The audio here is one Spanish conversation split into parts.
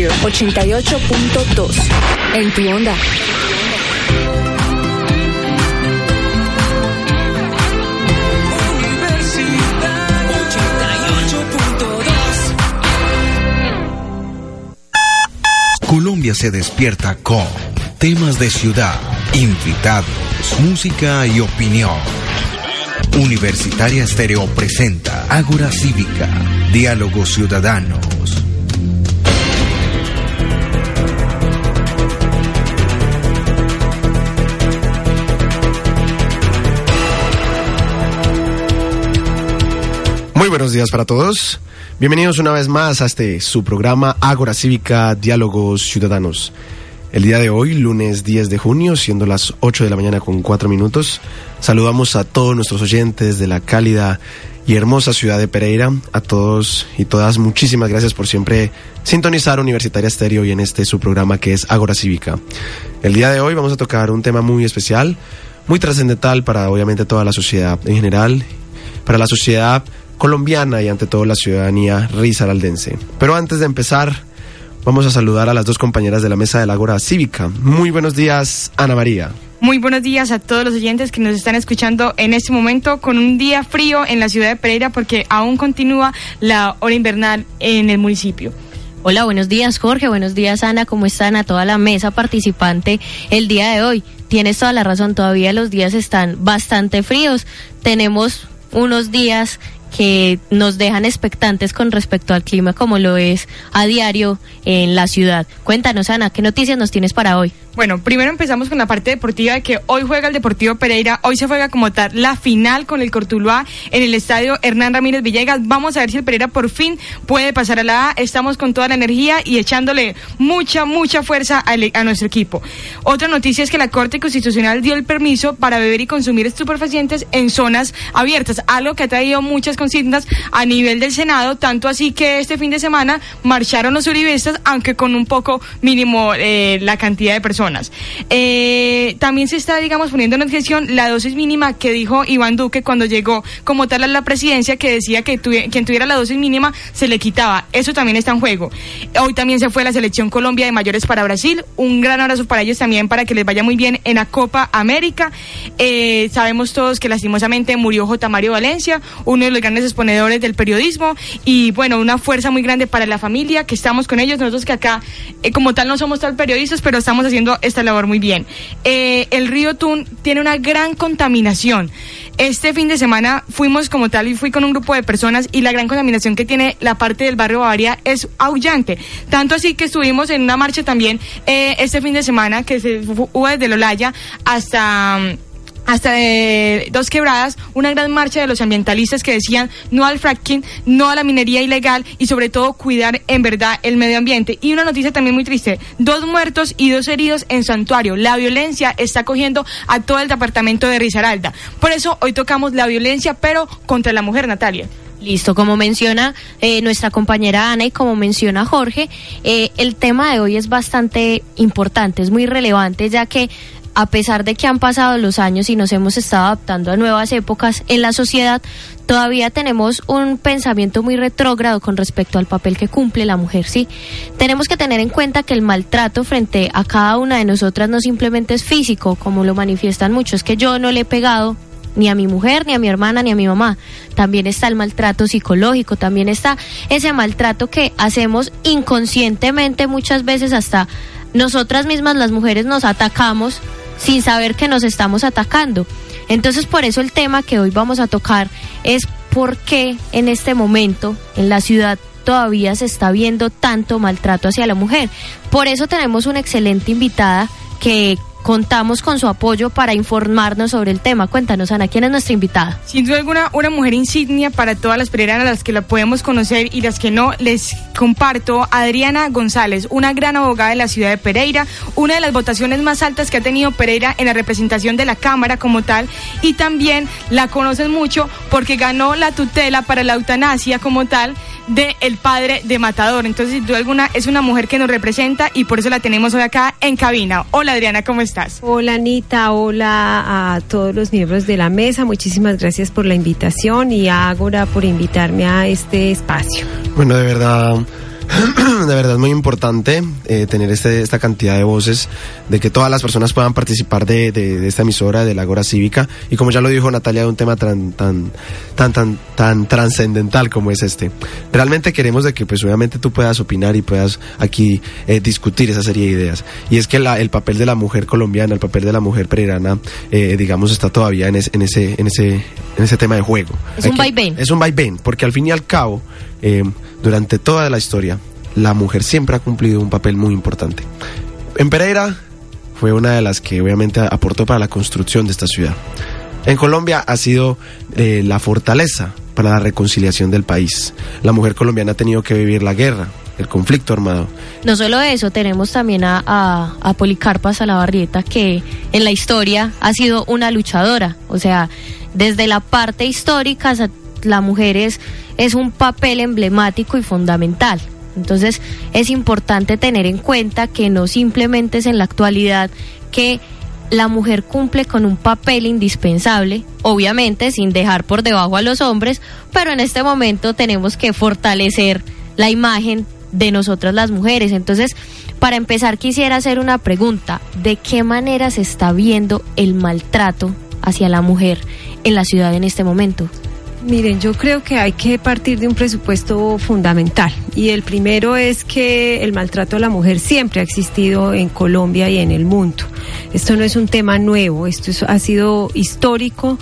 Estéreo 88.2. En tu onda. Colombia se despierta con temas de ciudad, invitados, música y opinión. Universitaria Estéreo presenta Ágora Cívica, Diálogos Ciudadanos. Muy buenos días para todos. Bienvenidos una vez más a este su programa Ágora Cívica Diálogos Ciudadanos. El día de hoy, lunes 10 de junio, siendo las 8 de la mañana con 4 minutos, saludamos a todos nuestros oyentes de la cálida y hermosa ciudad de Pereira. A todos y todas, muchísimas gracias por siempre sintonizar Universitaria Estéreo y en este su programa que es Ágora Cívica. El día de hoy vamos a tocar un tema muy especial, muy trascendental para obviamente toda la sociedad en general, para la sociedad colombiana y ante todo la ciudadanía risaraldense. Pero antes de empezar, vamos a saludar a las dos compañeras de la mesa del Ágora Cívica. Muy buenos días, Ana María. Muy buenos días a todos los oyentes que nos están escuchando en este momento con un día frío en la ciudad de Pereira porque aún continúa la hora invernal en el municipio. Hola, buenos días Jorge, buenos días Ana, ¿cómo están a toda la mesa participante el día de hoy? Tienes toda la razón, todavía los días están bastante fríos, tenemos unos días que nos dejan expectantes con respecto al clima como lo es a diario en la ciudad. Cuéntanos, Ana, ¿qué noticias nos tienes para hoy? Bueno, primero empezamos con la parte deportiva de que hoy juega el Deportivo Pereira, hoy se juega como tal la final con el Cortuluá en el estadio Hernán Ramírez Villegas. Vamos a ver si el Pereira por fin puede pasar a la A. Estamos con toda la energía y echándole mucha, mucha fuerza a, a nuestro equipo. Otra noticia es que la Corte Constitucional dio el permiso para beber y consumir estupefacientes en zonas abiertas, algo que ha traído muchas consignas a nivel del Senado, tanto así que este fin de semana marcharon los uribistas, aunque con un poco mínimo eh, la cantidad de personas. Eh, también se está, digamos, poniendo en objeción la dosis mínima que dijo Iván Duque cuando llegó como tal a la presidencia, que decía que quien tuviera la dosis mínima se le quitaba. Eso también está en juego. Hoy también se fue la selección Colombia de mayores para Brasil. Un gran abrazo para ellos también, para que les vaya muy bien en la Copa América. Eh, sabemos todos que lastimosamente murió J. Mario Valencia, uno de los grandes exponedores del periodismo, y bueno, una fuerza muy grande para la familia, que estamos con ellos, nosotros que acá, eh, como tal, no somos tal periodistas, pero estamos haciendo esta labor muy bien. Eh, el río Tun tiene una gran contaminación. Este fin de semana fuimos como tal y fui con un grupo de personas y la gran contaminación que tiene la parte del barrio Bavaria es aullante. Tanto así que estuvimos en una marcha también eh, este fin de semana que se hubo desde Lolaya hasta hasta de dos quebradas, una gran marcha de los ambientalistas que decían no al fracking, no a la minería ilegal y sobre todo cuidar en verdad el medio ambiente. Y una noticia también muy triste, dos muertos y dos heridos en Santuario. La violencia está cogiendo a todo el departamento de Risaralda. Por eso hoy tocamos la violencia, pero contra la mujer, Natalia. Listo, como menciona eh, nuestra compañera Ana y como menciona Jorge, eh, el tema de hoy es bastante importante, es muy relevante, ya que a pesar de que han pasado los años y nos hemos estado adaptando a nuevas épocas en la sociedad, todavía tenemos un pensamiento muy retrógrado con respecto al papel que cumple la mujer, ¿sí? Tenemos que tener en cuenta que el maltrato frente a cada una de nosotras no simplemente es físico, como lo manifiestan muchos, que yo no le he pegado ni a mi mujer, ni a mi hermana, ni a mi mamá. También está el maltrato psicológico, también está ese maltrato que hacemos inconscientemente muchas veces hasta nosotras mismas las mujeres nos atacamos sin saber que nos estamos atacando. Entonces, por eso el tema que hoy vamos a tocar es por qué en este momento en la ciudad todavía se está viendo tanto maltrato hacia la mujer. Por eso tenemos una excelente invitada que contamos con su apoyo para informarnos sobre el tema. Cuéntanos, Ana, ¿quién es nuestra invitada? Sin duda alguna, una mujer insignia para todas las pereiranas, las que la podemos conocer y las que no, les comparto Adriana González, una gran abogada de la ciudad de Pereira, una de las votaciones más altas que ha tenido Pereira en la representación de la Cámara como tal, y también la conocen mucho porque ganó la tutela para la eutanasia como tal de padre de Matador. Entonces, sin duda alguna, es una mujer que nos representa y por eso la tenemos hoy acá en cabina. Hola Adriana, ¿cómo estás? Hola Anita, hola a todos los miembros de la mesa. Muchísimas gracias por la invitación y a Ágora por invitarme a este espacio. Bueno, de verdad de verdad es muy importante eh, tener este, esta cantidad de voces, de que todas las personas puedan participar de, de, de esta emisora, de la Agora Cívica, y como ya lo dijo Natalia, de un tema tan, tan, tan, tan, tan trascendental como es este. Realmente queremos de que, pues obviamente tú puedas opinar y puedas aquí eh, discutir esa serie de ideas. Y es que la, el papel de la mujer colombiana, el papel de la mujer pereirana, eh, digamos, está todavía en, es- en, ese, en, ese, en ese tema de juego. Es Hay un vaivén. Es un vaivén, porque al fin y al cabo, eh, durante toda la historia, la mujer siempre ha cumplido un papel muy importante. En Pereira fue una de las que obviamente aportó para la construcción de esta ciudad. En Colombia ha sido eh, la fortaleza para la reconciliación del país. La mujer colombiana ha tenido que vivir la guerra, el conflicto armado. No solo eso, tenemos también a, a, a Policarpa Salabarrieta, que en la historia ha sido una luchadora. O sea, desde la parte histórica, la mujer es, es un papel emblemático y fundamental. Entonces, es importante tener en cuenta que no simplemente es en la actualidad que la mujer cumple con un papel indispensable, obviamente sin dejar por debajo a los hombres, pero en este momento tenemos que fortalecer la imagen de nosotras las mujeres. Entonces, para empezar quisiera hacer una pregunta, ¿de qué manera se está viendo el maltrato hacia la mujer en la ciudad en este momento? Miren, yo creo que hay que partir de un presupuesto fundamental. Y el primero es que el maltrato a la mujer siempre ha existido en Colombia y en el mundo. Esto no es un tema nuevo, esto es- ha sido histórico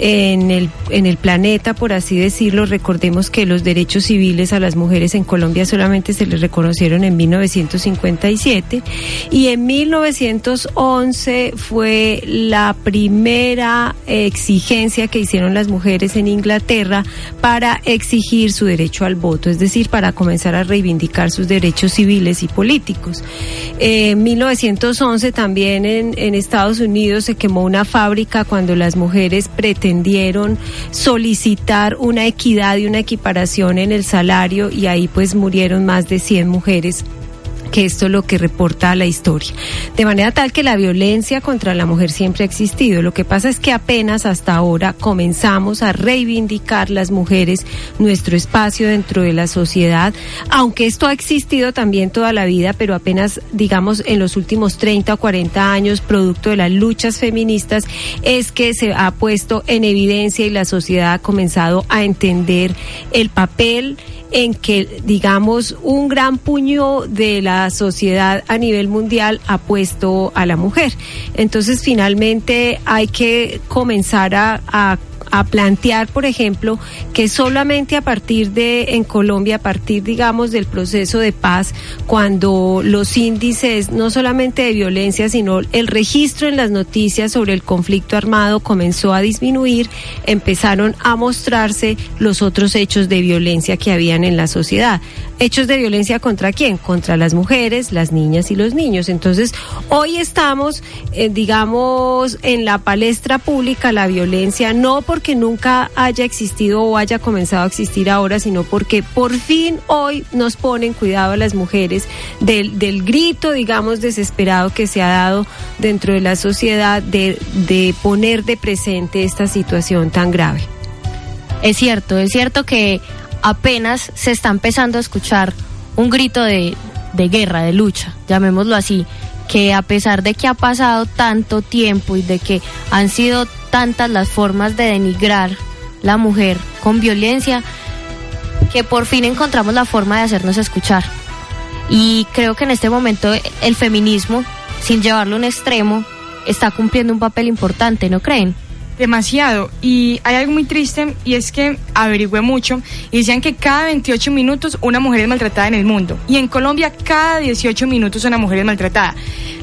en el, en el planeta, por así decirlo. Recordemos que los derechos civiles a las mujeres en Colombia solamente se les reconocieron en 1957 y en 1911 fue la primera exigencia que hicieron las mujeres en Inglaterra para exigir su derecho al voto, es decir, para comenzar a reivindicar sus derechos civiles y políticos. En 1911 también en, en Estados Unidos se quemó una fábrica cuando las mujeres pretendieron solicitar una equidad y una equiparación en el salario y ahí pues murieron más de 100 mujeres que esto es lo que reporta la historia. De manera tal que la violencia contra la mujer siempre ha existido. Lo que pasa es que apenas hasta ahora comenzamos a reivindicar las mujeres nuestro espacio dentro de la sociedad, aunque esto ha existido también toda la vida, pero apenas, digamos, en los últimos 30 o 40 años, producto de las luchas feministas, es que se ha puesto en evidencia y la sociedad ha comenzado a entender el papel en que, digamos, un gran puño de la sociedad a nivel mundial ha puesto a la mujer. Entonces, finalmente hay que comenzar a, a a plantear, por ejemplo, que solamente a partir de, en Colombia, a partir, digamos, del proceso de paz, cuando los índices, no solamente de violencia, sino el registro en las noticias sobre el conflicto armado comenzó a disminuir, empezaron a mostrarse los otros hechos de violencia que habían en la sociedad. Hechos de violencia contra quién? Contra las mujeres, las niñas y los niños. Entonces, hoy estamos, eh, digamos, en la palestra pública la violencia, no porque nunca haya existido o haya comenzado a existir ahora, sino porque por fin hoy nos ponen cuidado a las mujeres del, del grito, digamos, desesperado que se ha dado dentro de la sociedad de, de poner de presente esta situación tan grave. Es cierto, es cierto que apenas se está empezando a escuchar un grito de, de guerra, de lucha, llamémoslo así, que a pesar de que ha pasado tanto tiempo y de que han sido tantas las formas de denigrar la mujer con violencia, que por fin encontramos la forma de hacernos escuchar. Y creo que en este momento el feminismo, sin llevarlo a un extremo, está cumpliendo un papel importante, ¿no creen? Demasiado. Y hay algo muy triste y es que averigüé mucho y decían que cada 28 minutos una mujer es maltratada en el mundo. Y en Colombia cada 18 minutos una mujer es maltratada.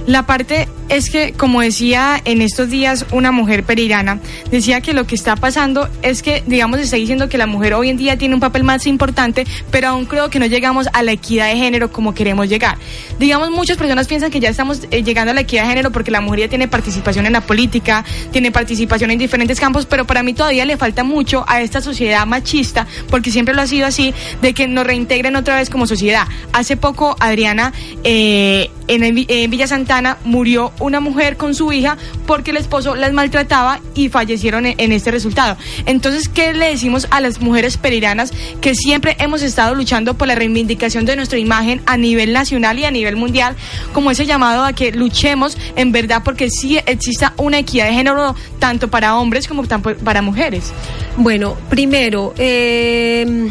La parte es que, como decía en estos días una mujer perirana, decía que lo que está pasando es que, digamos, está diciendo que la mujer hoy en día tiene un papel más importante, pero aún creo que no llegamos a la equidad de género como queremos llegar. Digamos, muchas personas piensan que ya estamos eh, llegando a la equidad de género porque la mujer ya tiene participación en la política, tiene participación en diferentes campos, pero para mí todavía le falta mucho a esta sociedad machista, porque siempre lo ha sido así, de que nos reintegren otra vez como sociedad. Hace poco, Adriana, eh, en, en Villa Santana murió una mujer con su hija porque el esposo las maltrataba y fallecieron en, en este resultado. Entonces, ¿qué le decimos a las mujeres pereiranas que siempre hemos estado luchando por la reivindicación de nuestra imagen a nivel nacional y a nivel mundial, como ese llamado a que luchemos en verdad porque sí exista una equidad de género tanto para hombres como para mujeres? Bueno, primero, eh,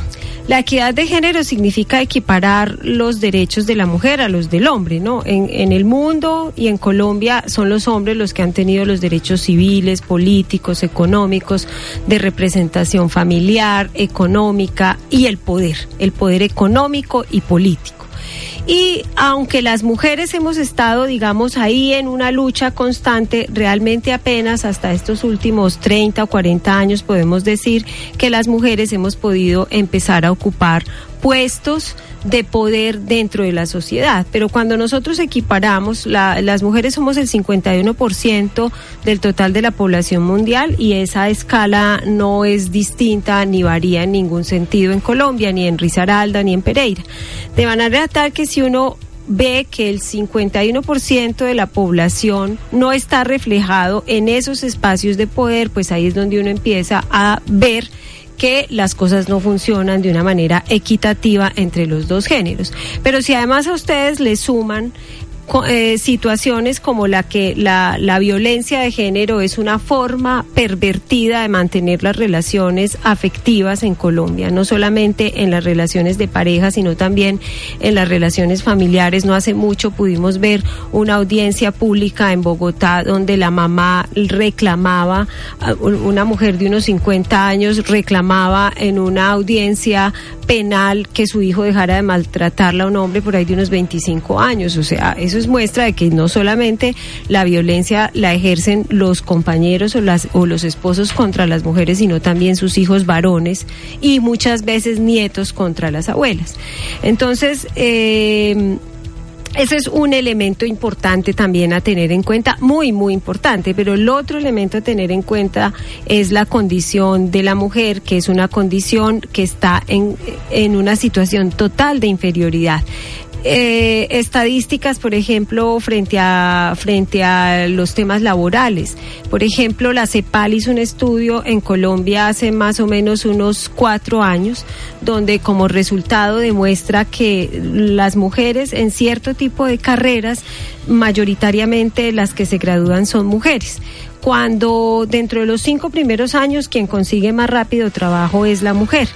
la equidad de género significa equiparar los derechos de la mujer a los del hombre, ¿no? En, en el mundo y en Colombia son los hombres los que han tenido los derechos civiles, políticos, económicos, de representación familiar, económica y el poder, el poder económico y político. Y aunque las mujeres hemos estado, digamos, ahí en una lucha constante, realmente apenas hasta estos últimos 30 o 40 años podemos decir que las mujeres hemos podido empezar a ocupar puestos de poder dentro de la sociedad. Pero cuando nosotros equiparamos, la- las mujeres somos el 51% del total de la población mundial y esa escala no es distinta ni varía en ningún sentido en Colombia, ni en Risaralda, ni en Pereira. De manera tal que si uno ve que el 51% de la población no está reflejado en esos espacios de poder, pues ahí es donde uno empieza a ver que las cosas no funcionan de una manera equitativa entre los dos géneros. Pero si además a ustedes le suman eh, situaciones como la que la, la violencia de género es una forma pervertida de mantener las relaciones afectivas en Colombia, no solamente en las relaciones de pareja, sino también en las relaciones familiares. No hace mucho pudimos ver una audiencia pública en Bogotá donde la mamá reclamaba, un- una mujer de unos 50 años reclamaba en una audiencia penal que su hijo dejara de maltratarla a un hombre por ahí de unos 25 años. O sea, eso es muestra de que no solamente la violencia la ejercen los compañeros o, las, o los esposos contra las mujeres, sino también sus hijos varones y muchas veces nietos contra las abuelas. Entonces, eh, ese es un elemento importante también a tener en cuenta, muy, muy importante, pero el otro elemento a tener en cuenta es la condición de la mujer, que es una condición que está en, en una situación total de inferioridad. Eh, estadísticas, por ejemplo, frente a, frente a los temas laborales. Por ejemplo, la CEPAL hizo un estudio en Colombia hace más o menos unos cuatro años, donde como resultado demuestra que las mujeres en cierto tipo de carreras, mayoritariamente las que se gradúan son mujeres cuando dentro de los cinco primeros años quien consigue más rápido trabajo es la mujer.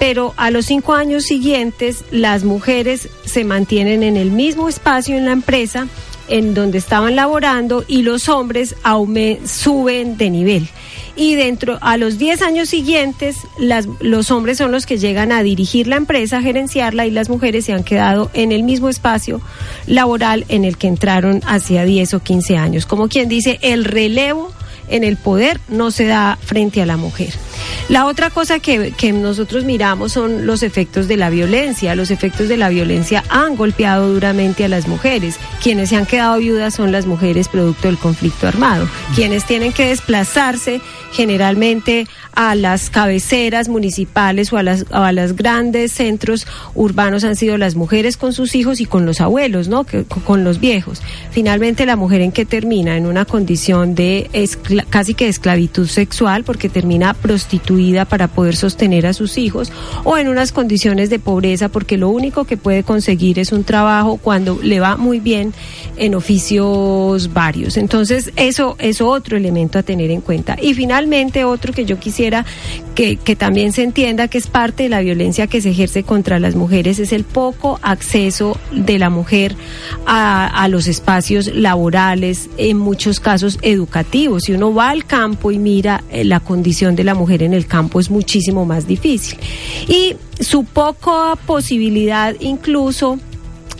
Pero a los cinco años siguientes las mujeres se mantienen en el mismo espacio en la empresa en donde estaban laborando y los hombres suben de nivel. Y dentro, a los 10 años siguientes, las, los hombres son los que llegan a dirigir la empresa, a gerenciarla y las mujeres se han quedado en el mismo espacio laboral en el que entraron hacia 10 o 15 años. Como quien dice, el relevo en el poder no se da frente a la mujer. La otra cosa que, que nosotros miramos son los efectos de la violencia. Los efectos de la violencia han golpeado duramente a las mujeres. Quienes se han quedado viudas son las mujeres producto del conflicto armado. Quienes tienen que desplazarse generalmente a las cabeceras municipales o a las, a las grandes centros urbanos han sido las mujeres con sus hijos y con los abuelos, ¿no? Con los viejos. Finalmente la mujer en que termina en una condición de casi que esclavitud sexual porque termina prostituida para poder sostener a sus hijos o en unas condiciones de pobreza porque lo único que puede conseguir es un trabajo cuando le va muy bien en oficios varios. Entonces, eso es otro elemento a tener en cuenta. Y finalmente, otro que yo quisiera que, que también se entienda que es parte de la violencia que se ejerce contra las mujeres es el poco acceso de la mujer a, a los espacios laborales, en muchos casos educativos. Si uno va al campo y mira eh, la condición de la mujer en el campo es muchísimo más difícil. Y su poca posibilidad incluso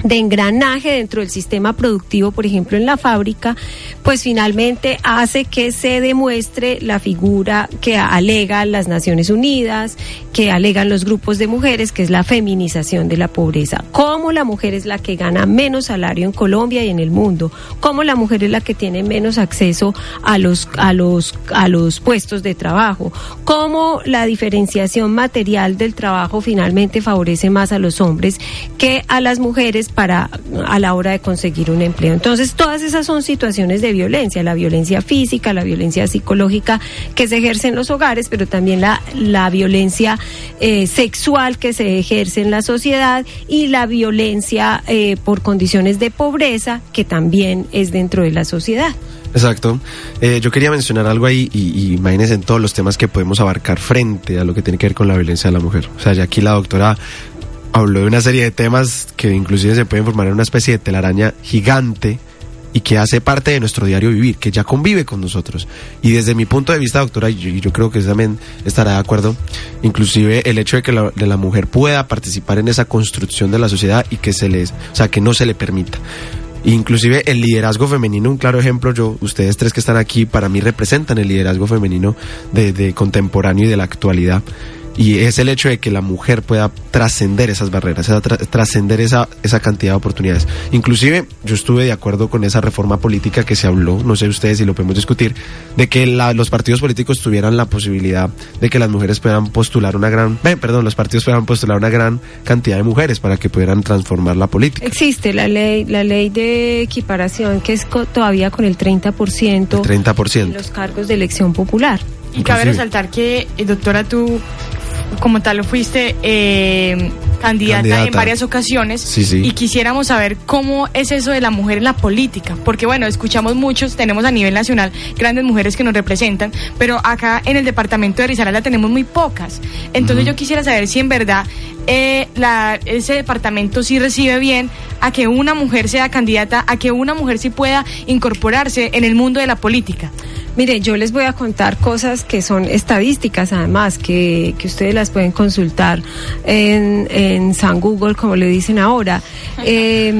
de engranaje dentro del sistema productivo, por ejemplo, en la fábrica, pues finalmente hace que se demuestre la figura que alegan las Naciones Unidas, que alegan los grupos de mujeres, que es la feminización de la pobreza. Cómo la mujer es la que gana menos salario en Colombia y en el mundo, cómo la mujer es la que tiene menos acceso a los a los a los puestos de trabajo, cómo la diferenciación material del trabajo finalmente favorece más a los hombres que a las mujeres para a la hora de conseguir un empleo. Entonces, todas esas son situaciones de violencia, la violencia física, la violencia psicológica que se ejerce en los hogares, pero también la, la violencia eh, sexual que se ejerce en la sociedad y la violencia eh, por condiciones de pobreza que también es dentro de la sociedad. Exacto. Eh, yo quería mencionar algo ahí y, y imagínense en todos los temas que podemos abarcar frente a lo que tiene que ver con la violencia de la mujer. O sea, ya aquí la doctora habló de una serie de temas que inclusive se pueden formar en una especie de telaraña gigante y que hace parte de nuestro diario vivir, que ya convive con nosotros. Y desde mi punto de vista, doctora, y yo, creo que también estará de acuerdo, inclusive el hecho de que la, mujer pueda participar en esa construcción de la sociedad y que se les, o sea, que no se le permita. Inclusive el liderazgo femenino, un claro ejemplo, yo, ustedes tres que están aquí, para mí representan el liderazgo femenino de contemporáneo y de la actualidad. Y es el hecho de que la mujer pueda trascender esas barreras, trascender esa, esa cantidad de oportunidades. Inclusive yo estuve de acuerdo con esa reforma política que se habló, no sé ustedes si lo podemos discutir, de que la- los partidos políticos tuvieran la posibilidad de que las mujeres puedan postular una gran, eh, perdón, los partidos puedan postular una gran cantidad de mujeres para que pudieran transformar la política. Existe la ley, la ley de equiparación que es co- todavía con el 30%, El 30%. en los cargos de elección popular. Y cabe resaltar que, eh, doctora, tú como tal lo fuiste eh, candidata, Candidata. en varias ocasiones Sí, sí. y quisiéramos saber cómo es eso de la mujer en la política, porque bueno, escuchamos muchos, tenemos a nivel nacional grandes mujeres que nos representan, pero acá en el departamento de Risaralda tenemos muy pocas. Entonces yo quisiera saber si en verdad eh, la, ese departamento sí recibe bien a que una mujer sea candidata, a que una mujer sí pueda incorporarse en el mundo de la política. Mire, yo les voy a contar cosas que son estadísticas, además, que, que ustedes las pueden consultar en, en San Google, como le dicen ahora. Eh,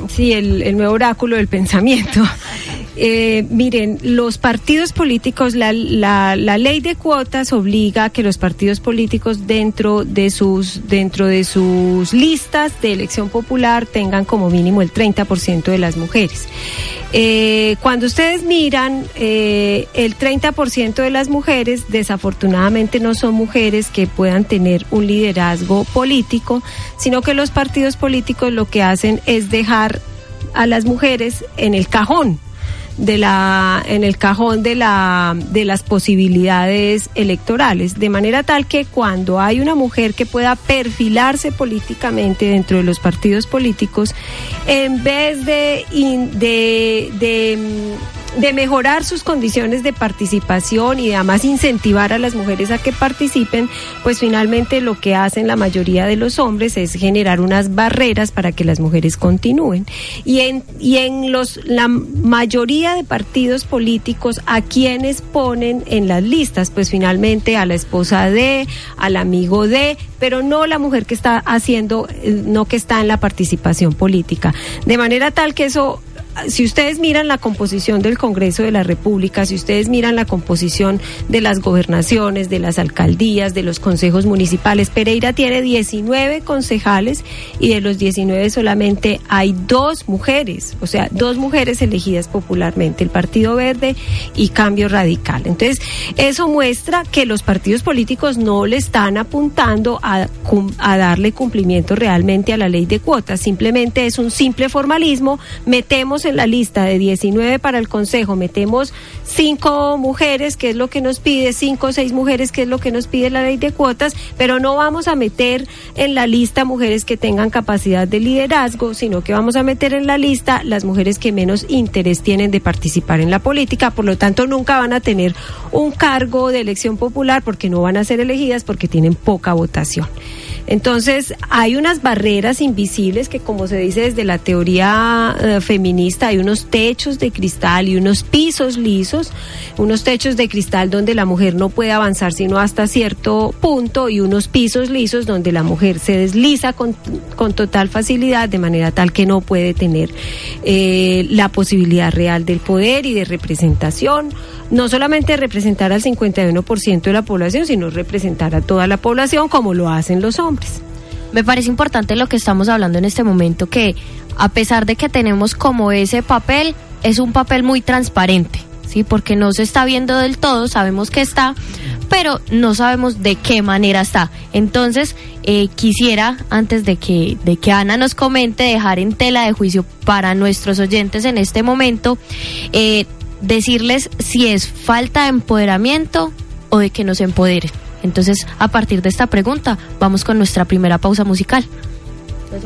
sí, el, el nuevo oráculo del pensamiento. Eh, miren, los partidos políticos, la, ley de cuotas obliga a que los partidos políticos dentro de sus dentro de sus listas de elección popular tengan como mínimo el 30% de las mujeres. Eh, cuando ustedes miran, eh, el 30% de las mujeres desafortunadamente no son mujeres que puedan tener un liderazgo político, sino que los partidos políticos lo que hacen es dejar a las mujeres en el cajón de la en el cajón de la de las posibilidades electorales de manera tal que cuando hay una mujer que pueda perfilarse políticamente dentro de los partidos políticos en vez de de, de mm, de mejorar sus condiciones de participación y además incentivar a las mujeres a que participen, pues finalmente lo que hacen la mayoría de los hombres es generar unas barreras para que las mujeres continúen. Y en, y en los, la mayoría de partidos políticos, ¿a quienes ponen en las listas? Pues finalmente a la esposa de, al amigo de, pero no la mujer que está haciendo, eh, no que está en la participación política. De manera tal que eso si ustedes miran la composición del Congreso de la República, si ustedes miran la composición de las gobernaciones, de las alcaldías, de los consejos municipales, Pereira tiene 19 concejales y de los 19 solamente hay dos mujeres, o sea, dos mujeres elegidas popularmente, el Partido Verde y Cambio Radical. Entonces, eso muestra que los partidos políticos no le están apuntando a, a darle cumplimiento realmente a la ley de cuotas, simplemente es un simple formalismo, metemos en la lista de 19 para el Consejo, metemos cinco mujeres, que es lo que nos pide, cinco o seis mujeres, que es lo que nos pide la ley de cuotas, pero no vamos a meter en la lista mujeres que tengan capacidad de liderazgo, sino que vamos a meter en la lista las mujeres que menos interés tienen de participar en la política, por lo tanto nunca van a tener un cargo de elección popular porque no van a ser elegidas porque tienen poca votación. Entonces, hay unas barreras invisibles que, como se dice desde la teoría eh, feminista, hay unos techos de cristal y unos pisos lisos, unos techos de cristal donde la mujer no puede avanzar sino hasta cierto punto y unos pisos lisos donde la mujer se desliza con, con total facilidad de manera tal que no puede tener eh, la posibilidad real del poder y de representación, no solamente representar al 51% de la población, sino representar a toda la población como lo hacen los hombres. Me parece importante lo que estamos hablando en este momento, que a pesar de que tenemos como ese papel, es un papel muy transparente, ¿sí? Porque no se está viendo del todo, sabemos que está, pero no sabemos de qué manera está. Entonces, eh, quisiera, antes de que, de que Ana nos comente, dejar en tela de juicio para nuestros oyentes en este momento, eh, decirles si es falta de empoderamiento o de que nos empoderen. Entonces, a partir de esta pregunta, vamos con nuestra primera pausa musical. Pues,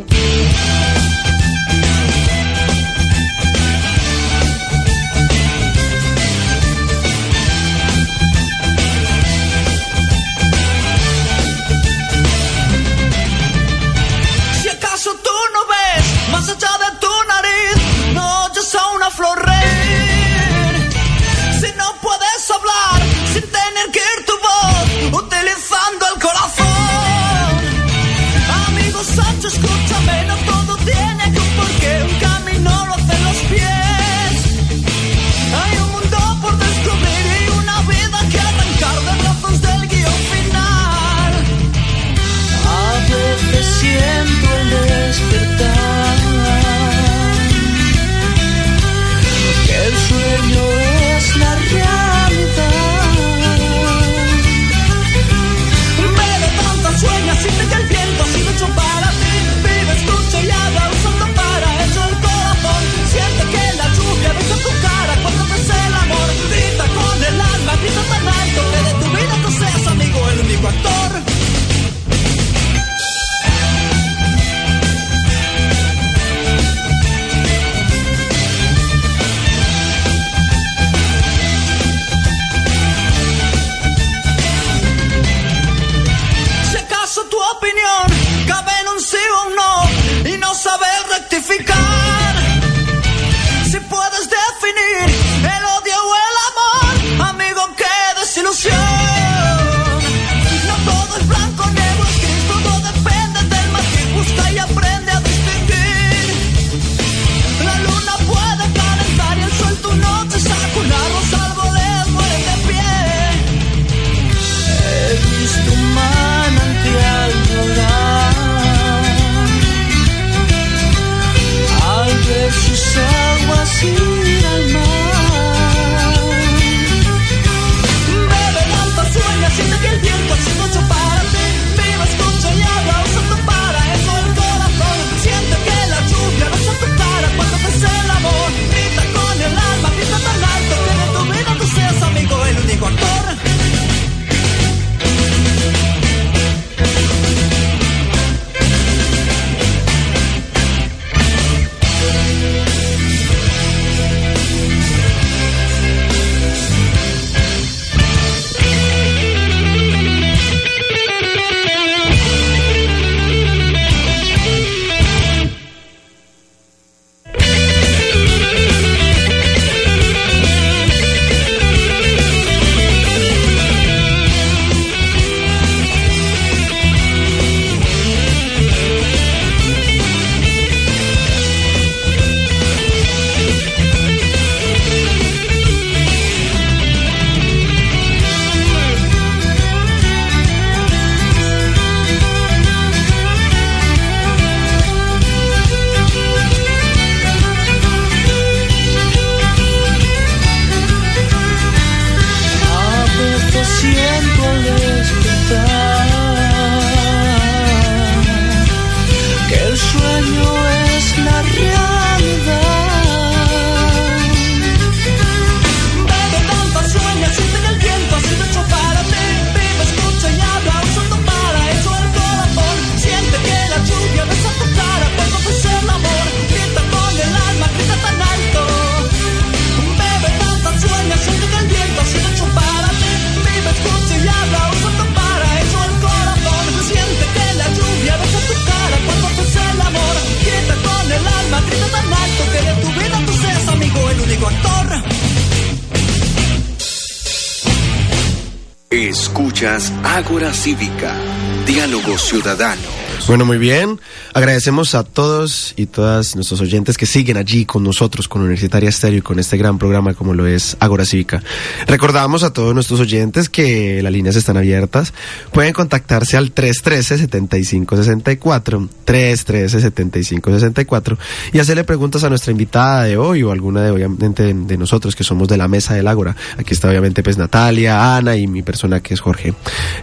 Cívica. Diálogos Ciudadanos. Bueno, muy bien. Agradecemos a todos y todas nuestros oyentes que siguen allí con nosotros, con Universitaria Estéreo y con este gran programa como lo es Agora Cívica. Recordamos a todos nuestros oyentes que las líneas están abiertas. Pueden contactarse al 313-7564, 313-7564 y hacerle preguntas a nuestra invitada de hoy o alguna de obviamente de, nosotros que somos de la mesa del Ágora. Aquí está obviamente pues Natalia, Ana y mi persona que es Jorge.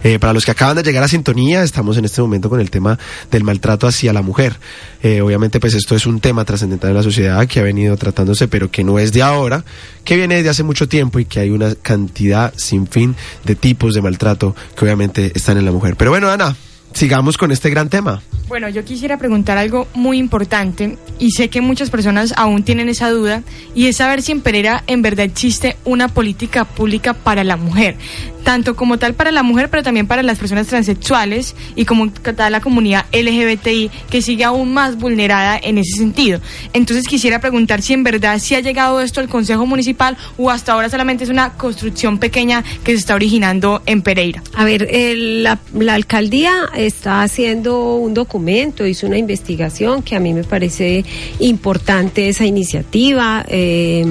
Eh, para los que acaban de llegar a sintonía, estamos en este momento con el tema del maltrato hacia la mujer. Eh, obviamente, pues esto es un tema trascendental en la sociedad que ha venido tratándose, pero que no es de ahora, que viene desde hace mucho tiempo y que hay una cantidad sin fin de tipos de maltrato que obviamente están en la mujer. Pero bueno, Ana, sigamos con este gran tema. Bueno, yo quisiera preguntar algo muy importante y sé que muchas personas aún tienen esa duda y es saber si en Pereira en verdad existe una política pública para la mujer, tanto como tal para la mujer, pero también para las personas transexuales y como tal la comunidad LGBTI que sigue aún más vulnerada en ese sentido. Entonces quisiera preguntar si en verdad si ha llegado esto al Consejo Municipal o hasta ahora solamente es una construcción pequeña que se está originando en Pereira. A ver, la alcaldía está haciendo un documento, hizo una investigación que a mí me parece importante esa iniciativa. eh,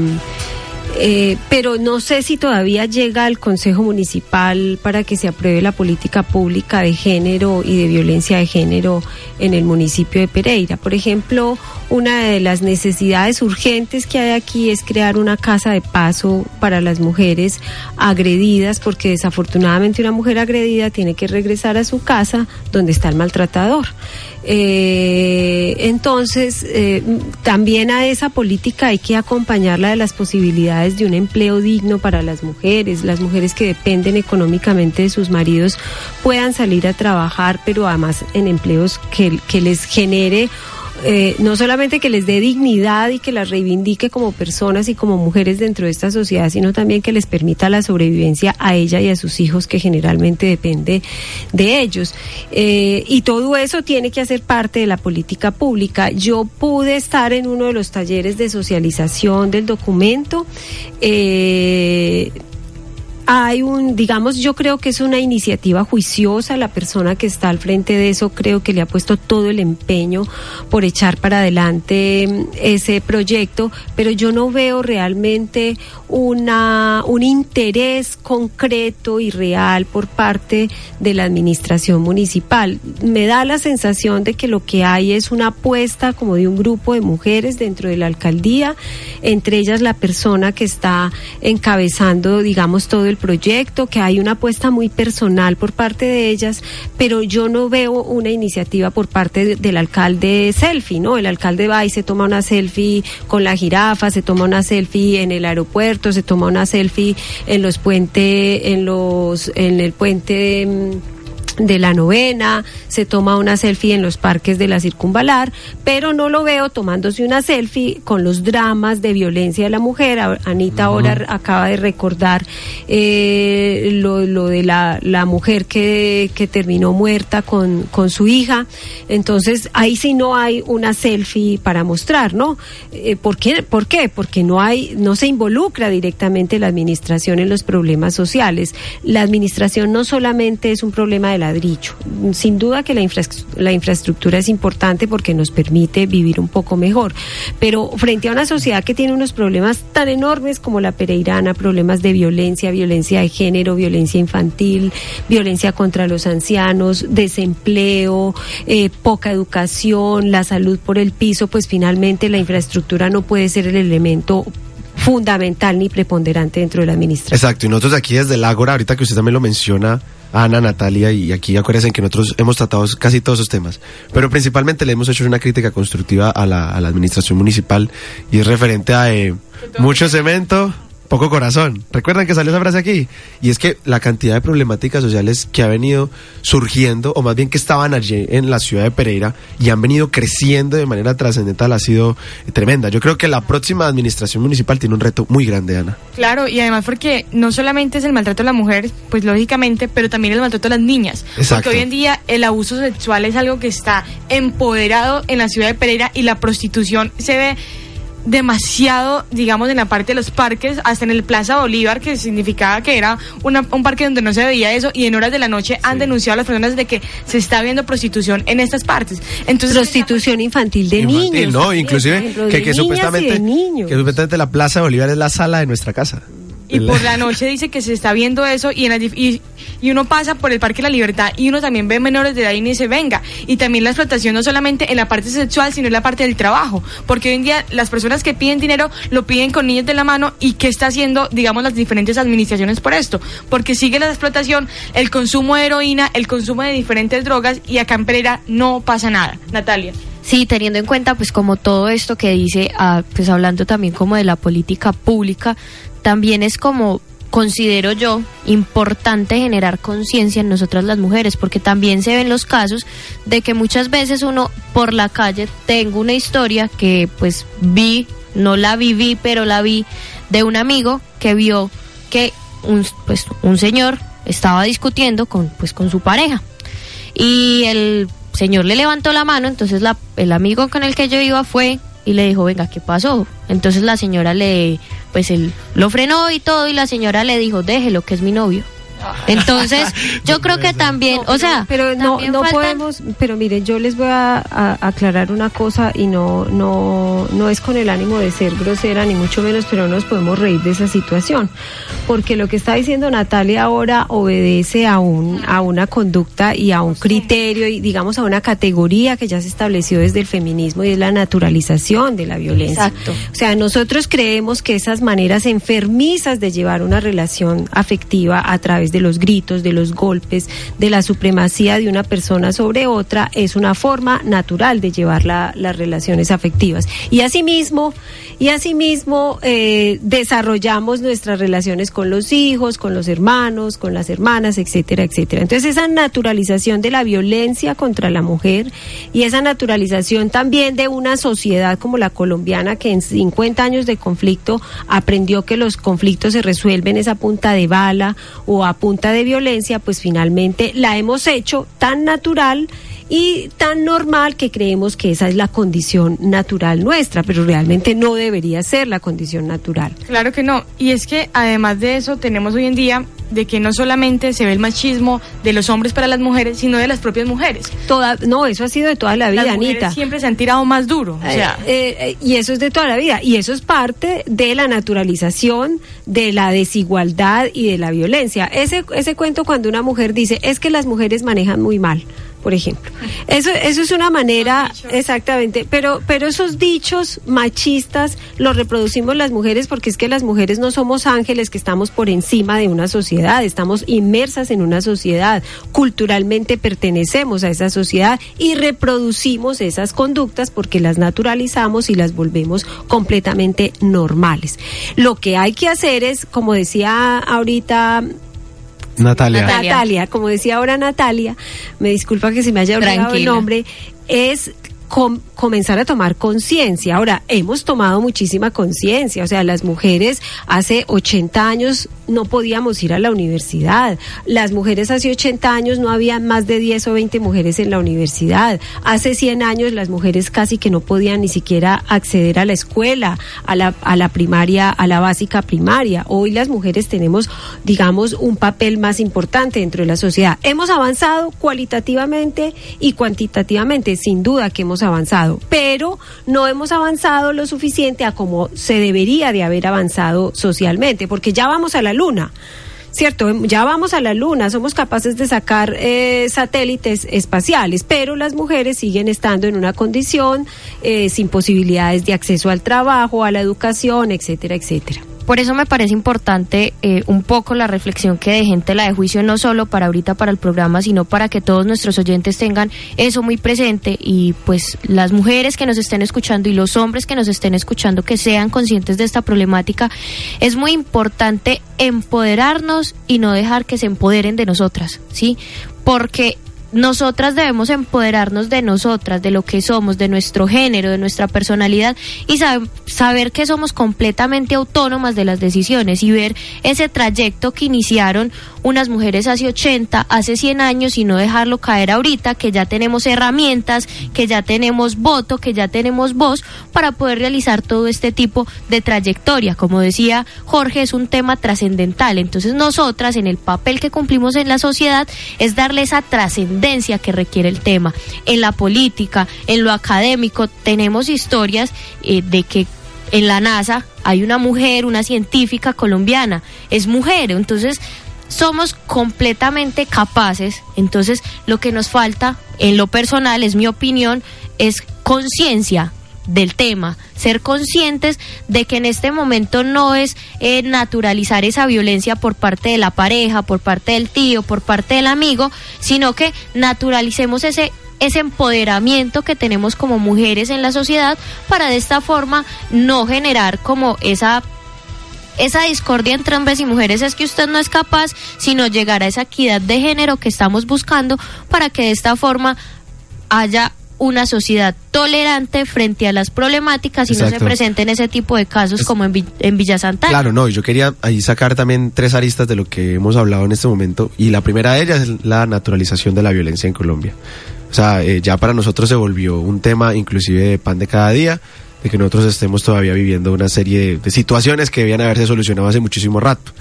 eh, pero no sé si todavía llega al Consejo Municipal para que se apruebe la política pública de género y de violencia de género en el municipio de Pereira. Por ejemplo, una de las necesidades urgentes que hay aquí es crear una casa de paso para las mujeres agredidas, porque desafortunadamente una mujer agredida tiene que regresar a su casa donde está el maltratador. Eh, entonces, eh, también a esa política hay que acompañarla de las posibilidades de un empleo digno para las mujeres. Las mujeres que dependen económicamente de sus maridos puedan salir a trabajar, pero además en empleos que, que les genere eh, no solamente que les dé dignidad y que las reivindique como personas y como mujeres dentro de esta sociedad, sino también que les permita la sobrevivencia a ella y a sus hijos, que generalmente depende de ellos. Eh, y todo eso tiene que hacer parte de la política pública. Yo pude estar en uno de los talleres de socialización del documento. Eh, hay un, digamos, yo creo que es una iniciativa juiciosa. La persona que está al frente de eso creo que le ha puesto todo el empeño por echar para adelante mm, ese proyecto, pero yo no veo realmente una, un interés concreto y real por parte de la administración municipal. Me da la sensación de que lo que hay es una apuesta como de un grupo de mujeres dentro de la alcaldía, entre ellas la persona que está encabezando, digamos, todo el proyecto, que hay una apuesta muy personal por parte de ellas, pero yo no veo una iniciativa por parte de- del alcalde selfie, ¿no? El alcalde va y se toma una selfie con la jirafa, se toma una selfie en el aeropuerto, se toma una selfie en los puentes, en los, en el puente mm, de la novena, se toma una selfie en los parques de la circunvalar, pero no lo veo tomándose una selfie con los dramas de violencia de la mujer. Anita ahora acaba de recordar eh, lo, lo de la, la mujer que, que terminó muerta con, con su hija. Entonces, ahí sí no hay una selfie para mostrar, ¿no? Eh, ¿por, qué? ¿Por qué? Porque no hay, no se involucra directamente la administración en los problemas sociales. La administración no solamente es un problema de Sin duda que la infraestructura es importante porque nos permite vivir un poco mejor. Pero frente a una sociedad que tiene unos problemas tan enormes como la pereirana, problemas de violencia, violencia de género, violencia infantil, violencia contra los ancianos, desempleo, eh, poca educación, la salud por el piso, pues finalmente la infraestructura no puede ser el elemento fundamental ni preponderante dentro de la administración. Exacto, y nosotros aquí desde el Ágora, ahorita que usted también lo menciona, Ana, Natalia, y aquí acuérdense que nosotros hemos tratado casi todos esos temas, pero principalmente le hemos hecho una crítica constructiva a la, a la administración municipal y es referente a eh, mucho cemento, poco corazón. ¿Recuerdan que salió esa frase aquí? Y es que la cantidad de problemáticas sociales que ha venido surgiendo, o más bien que estaban allí en la ciudad de Pereira y han venido creciendo de manera trascendental, ha sido tremenda. Yo creo que la próxima administración municipal tiene un reto muy grande, Ana. Claro, y además porque no solamente es el maltrato a la mujer, pues lógicamente, pero también el maltrato a las niñas. Exacto. Porque hoy en día el abuso sexual es algo que está empoderado en la ciudad de Pereira y la prostitución se ve demasiado, digamos, en la parte de los parques, hasta en el Plaza Bolívar, que significaba que era una- un parque donde no se veía eso, y en horas de la noche han denunciado a las personas de que se está viendo prostitución en estas partes. Entonces, Prostitución infantil de Infantil, niños. no, inclusive que, que supuestamente de niños. que supuestamente la Plaza de Bolívar es la sala de nuestra casa. Y por la noche dice que se está viendo eso y, en y, y uno pasa por el Parque de la Libertad y uno también ve menores de edad y dice, venga. Y también la explotación no solamente en la parte sexual, sino en la parte del trabajo. Porque hoy en día las personas que piden dinero lo piden con niños de la mano y qué está haciendo, digamos, las diferentes administraciones por esto. Porque sigue la explotación, el consumo de heroína, el consumo de diferentes drogas y acá en Pereira no pasa nada. Natalia. Sí, teniendo en cuenta pues como todo esto que dice, ah, pues hablando también como de la política pública, también es como considero yo importante generar conciencia en nosotras las mujeres, porque también se ven los casos de que muchas veces uno por la calle tengo una historia que pues vi, no la viví, pero la vi de un amigo que vio que un pues un señor estaba discutiendo con pues con su pareja. Y el señor le levantó la mano, entonces la, el amigo con el que yo iba fue y le dijo, venga, ¿qué pasó? Entonces la señora le, pues él lo frenó y todo y la señora le dijo, déjelo, que es mi novio. Entonces, yo creo que también, o sea, pero no, no faltan- podemos, pero miren, yo les voy a, a- aclarar una cosa y no, no, no es con el ánimo de ser grosera ni mucho menos, pero no nos podemos reír de esa situación, porque lo que está diciendo Natalia ahora obedece a un, a una conducta y a un criterio y digamos a una categoría que ya se estableció desde el feminismo y es la naturalización de la violencia. Exacto. O sea, nosotros creemos que esas maneras enfermizas de llevar una relación afectiva a través de los gritos, de los golpes, de la supremacía de una persona sobre otra, es una forma natural de llevar la- las relaciones afectivas. Y asimismo, y asimismo eh, desarrollamos nuestras relaciones con los hijos, con los hermanos, con las hermanas, etcétera, etcétera. Entonces esa naturalización de la violencia contra la mujer y esa naturalización también de una sociedad como la colombiana que en 50 años de conflicto aprendió que los conflictos se resuelven es a punta de bala o a punta de violencia, pues finalmente la hemos hecho tan natural y tan normal que creemos que esa es la condición natural nuestra, pero realmente no debería ser la condición natural. Claro que no. Y es que además de eso tenemos hoy en día de que no solamente se ve el machismo de los hombres para las mujeres, sino de las propias mujeres. Toda, no, eso ha sido de toda la vida, las mujeres Anita. siempre se han tirado más duro. O sea, Eh, eh, y eso es de toda la vida. Y eso es parte de la naturalización, de la desigualdad y de la violencia. Ese, ese cuento cuando una mujer dice, es que las mujeres manejan muy mal, por ejemplo. Eso, eso es una manera, exactamente, pero, pero esos dichos machistas los reproducimos las mujeres porque es que las mujeres no somos ángeles que estamos por encima de una sociedad, estamos inmersas en una sociedad, culturalmente pertenecemos a esa sociedad y reproducimos esas conductas porque las naturalizamos y las volvemos completamente normales. Lo que hay que hacer es, como decía ahorita Natalia. Natalia. Natalia, como decía ahora Natalia, me disculpa que se me haya olvidado el nombre, es com- comenzar a tomar conciencia. Ahora, hemos tomado muchísima conciencia, o sea, las mujeres hace 80 años no podíamos ir a la universidad, las mujeres hace 80 años no había más de 10 o 20 mujeres en la universidad, hace 100 años las mujeres casi que no podían ni siquiera acceder a la escuela, a la, a la primaria, a la básica primaria. Hoy las mujeres tenemos, digamos, un papel más importante dentro de la sociedad. Hemos avanzado cualitativamente y cuantitativamente, sin duda que hemos avanzado, pero no hemos avanzado lo suficiente a como se debería de haber avanzado socialmente, porque ya vamos a la luna. Cierto, ya vamos a la luna, somos capaces de sacar eh, satélites espaciales, pero las mujeres siguen estando en una condición eh, sin posibilidades de acceso al trabajo, a la educación, etcétera, etcétera. Por eso me parece importante eh, un poco la reflexión que de gente la de juicio, no solo para ahorita para el programa, sino para que todos nuestros oyentes tengan eso muy presente y pues las mujeres que nos estén escuchando y los hombres que nos estén escuchando que sean conscientes de esta problemática. Es muy importante empoderarnos y no dejar que se empoderen de nosotras, ¿sí? Porque nosotras debemos empoderarnos de nosotras, de lo que somos, de nuestro género, de nuestra personalidad y sab- saber que somos completamente autónomas de las decisiones y ver ese trayecto que iniciaron unas mujeres hace 80, hace 100 años y no dejarlo caer ahorita, que ya tenemos herramientas, que ya tenemos voto, que ya tenemos voz para poder realizar todo este tipo de trayectoria. Como decía Jorge, es un tema trascendental. Entonces nosotras, en el papel que cumplimos en la sociedad, es darle esa trascendencia que requiere el tema. En la política, en lo académico, tenemos historias eh, de que en la NASA hay una mujer, una científica colombiana, es mujer, entonces somos completamente capaces, entonces lo que nos falta en lo personal, es mi opinión, es conciencia del tema, ser conscientes de que en este momento no es eh, naturalizar esa violencia por parte de la pareja, por parte del tío, por parte del amigo, sino que naturalicemos ese ese empoderamiento que tenemos como mujeres en la sociedad para de esta forma no generar como esa esa discordia entre hombres y mujeres. Es que usted no es capaz, sino llegar a esa equidad de género que estamos buscando para que de esta forma haya una sociedad tolerante frente a las problemáticas y no se presenten ese tipo de casos Es- como en, Vi- en Villa Santana. Claro, no, y yo quería ahí sacar también tres aristas de lo que hemos hablado en este momento. Y la primera de ellas es la naturalización de la violencia en Colombia. O sea, eh, ya para nosotros se volvió un tema inclusive de pan de cada día, de que nosotros estemos todavía viviendo una serie de situaciones que debían haberse solucionado hace muchísimo rato.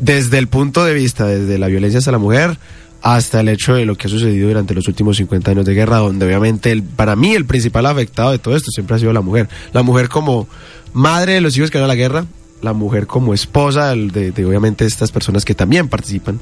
Desde el punto de vista, desde la violencia hacia la mujer, hasta el hecho de lo que ha sucedido durante los últimos 50 años de guerra, donde obviamente el, para mí el principal afectado de todo esto siempre ha sido la mujer. La mujer como madre de los hijos que van a la guerra, la mujer como esposa de, de, obviamente estas personas que también participan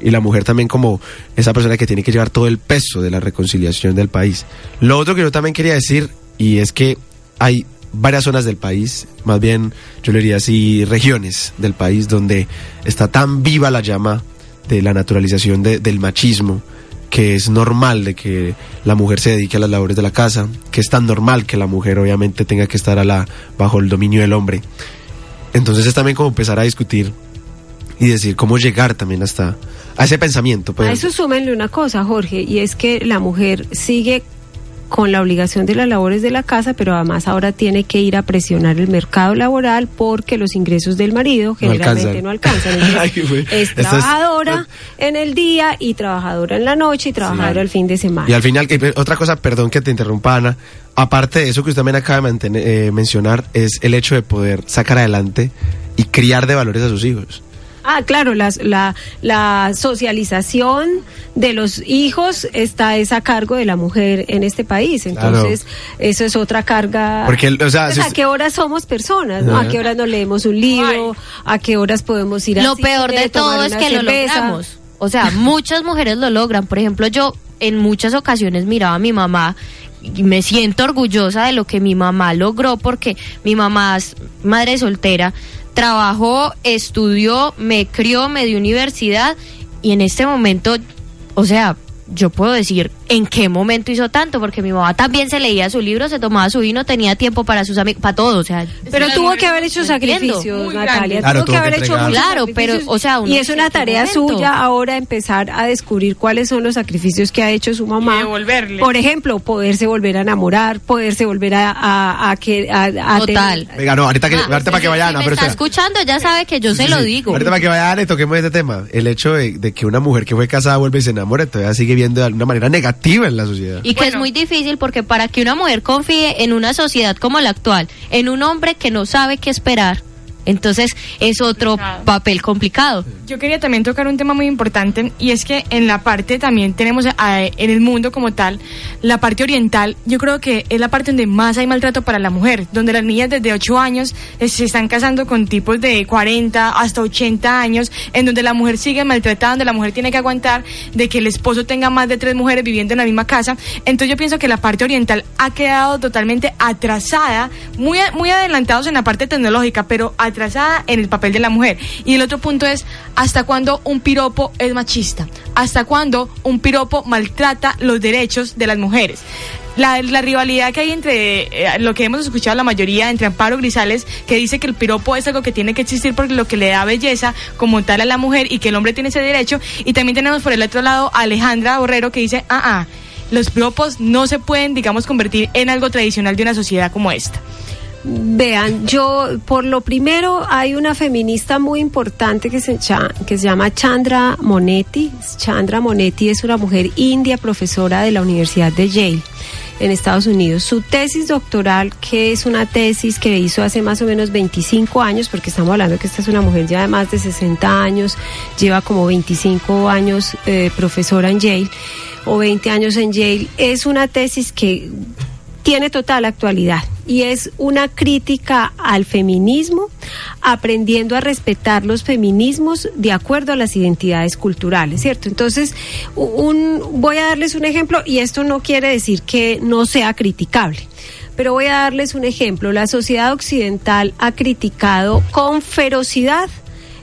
y la mujer también como esa persona que tiene que llevar todo el peso de la reconciliación del país. Lo otro que yo también quería decir y es que hay varias zonas del país, más bien yo le diría así regiones del país donde está tan viva la llama de la naturalización de- del machismo que es normal de que la mujer se dedique a las labores de la casa, que es tan normal que la mujer obviamente tenga que estar a la, bajo el dominio del hombre. Entonces es también como empezar a discutir y decir cómo llegar también hasta a ese pensamiento. pues. A eso súmenle una cosa, Jorge, y es que la mujer sigue con la obligación de las labores de la casa, pero además ahora tiene que ir a presionar el mercado laboral porque los ingresos del marido generalmente no alcanzan. Entonces, Ay, güey. es trabajadora en el día y trabajadora en la noche y trabajadora el fin de semana. Y al final, que- otra cosa, perdón que te interrumpa, Ana, aparte de eso que usted también acaba de mantener- eh, mencionar, es el hecho de poder sacar adelante y criar de valores a sus hijos. Ah, claro, las- la, la socialización de los hijos está es a cargo de la mujer en este país. Claro. Entonces, eso es otra carga. Porque, o sea, Pues, si ¿A qué horas somos personas? ¿no? ¿A qué horas nos leemos un libro? ¿A qué horas podemos ir a Lo peor de todo es que lo logramos. O sea, muchas mujeres lo logran. Por ejemplo, yo en muchas ocasiones miraba a mi mamá y me siento orgullosa de lo que mi mamá logró porque mi mamá es madre soltera, trabajó, estudió, me crió, me dio universidad y en este momento, o sea, yo puedo decir en qué momento hizo tanto, porque mi mamá también se leía su libro, se tomaba su vino, tenía tiempo para sus amigos, para todo, o sea. Pero tuvo que haber hecho sacrificios, Natalia. Claro, tuvo que haber que hecho muchos Claro, pero, o sea, uno y es una ¿en qué tarea momento? suya ahora empezar a descubrir cuáles son los sacrificios que ha hecho su mamá. Y devolverle. Por ejemplo, poderse volver a enamorar, poderse volver a, a, a que a, a Total. tener- Venga, no, ahorita, que, Ah, ahorita para que vaya si Ana, me pero está espera. escuchando, ya sabe que yo se Sí, lo digo. Ahorita para que vaya Ana y toquemos este tema. El hecho de, de que una mujer que fue casada vuelve y se enamora, todavía sigue viendo de alguna manera negativa en la sociedad. Y que es muy difícil porque para que una mujer confíe en una sociedad como la actual, en un hombre que no sabe qué esperar, entonces es otro Complicado. papel complicado. Yo quería también tocar un tema muy importante y es que en la parte también tenemos a- en el mundo como tal, la parte oriental, yo creo que es la parte donde más hay maltrato para la mujer, donde las niñas desde 8 años eh, se están casando con tipos de 40 hasta 80 años, en donde la mujer sigue maltratada, donde la mujer tiene que aguantar de que el esposo tenga más de tres mujeres viviendo en la misma casa. Entonces yo pienso que la parte oriental ha quedado totalmente atrasada, muy, a- muy adelantados en la parte tecnológica, pero atrasada en el papel de la mujer. Y el otro punto es, ¿hasta cuándo un piropo es machista? ¿Hasta cuándo un piropo maltrata los derechos de las mujeres? la, rivalidad que hay entre eh, lo que hemos escuchado la mayoría, entre Amparo Grisales, que dice que el piropo es algo que tiene que existir porque lo que le da belleza como tal a la mujer y que el hombre tiene ese derecho. Y también tenemos por el otro lado a Alejandra Borrero que dice, ah, ah, los piropos no se pueden, digamos, convertir en algo tradicional de una sociedad como esta. Vean, yo por lo primero hay una feminista muy importante que se, que se llama Chandra Monetti. Chandra Monetti es una mujer india, profesora de la Universidad de Yale en Estados Unidos. Su tesis doctoral, que es una tesis que hizo hace más o menos 25 años, porque estamos hablando que esta es una mujer ya de más de 60 años, lleva como 25 años eh, profesora en Yale o 20 años en Yale, es una tesis que tiene total actualidad y es una crítica al feminismo, aprendiendo a respetar los feminismos de acuerdo a las identidades culturales, ¿cierto? Entonces, un, voy a darles un ejemplo y esto no quiere decir que no sea criticable. Pero voy a darles un ejemplo. La sociedad occidental ha criticado con ferocidad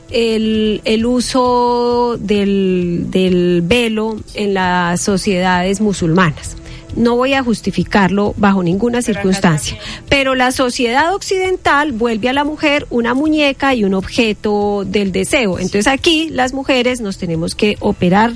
el, uso del velo en las sociedades musulmanas. No voy a justificarlo bajo ninguna circunstancia, pero la sociedad occidental vuelve a la mujer una muñeca y un objeto del deseo. Entonces aquí las mujeres nos tenemos que operar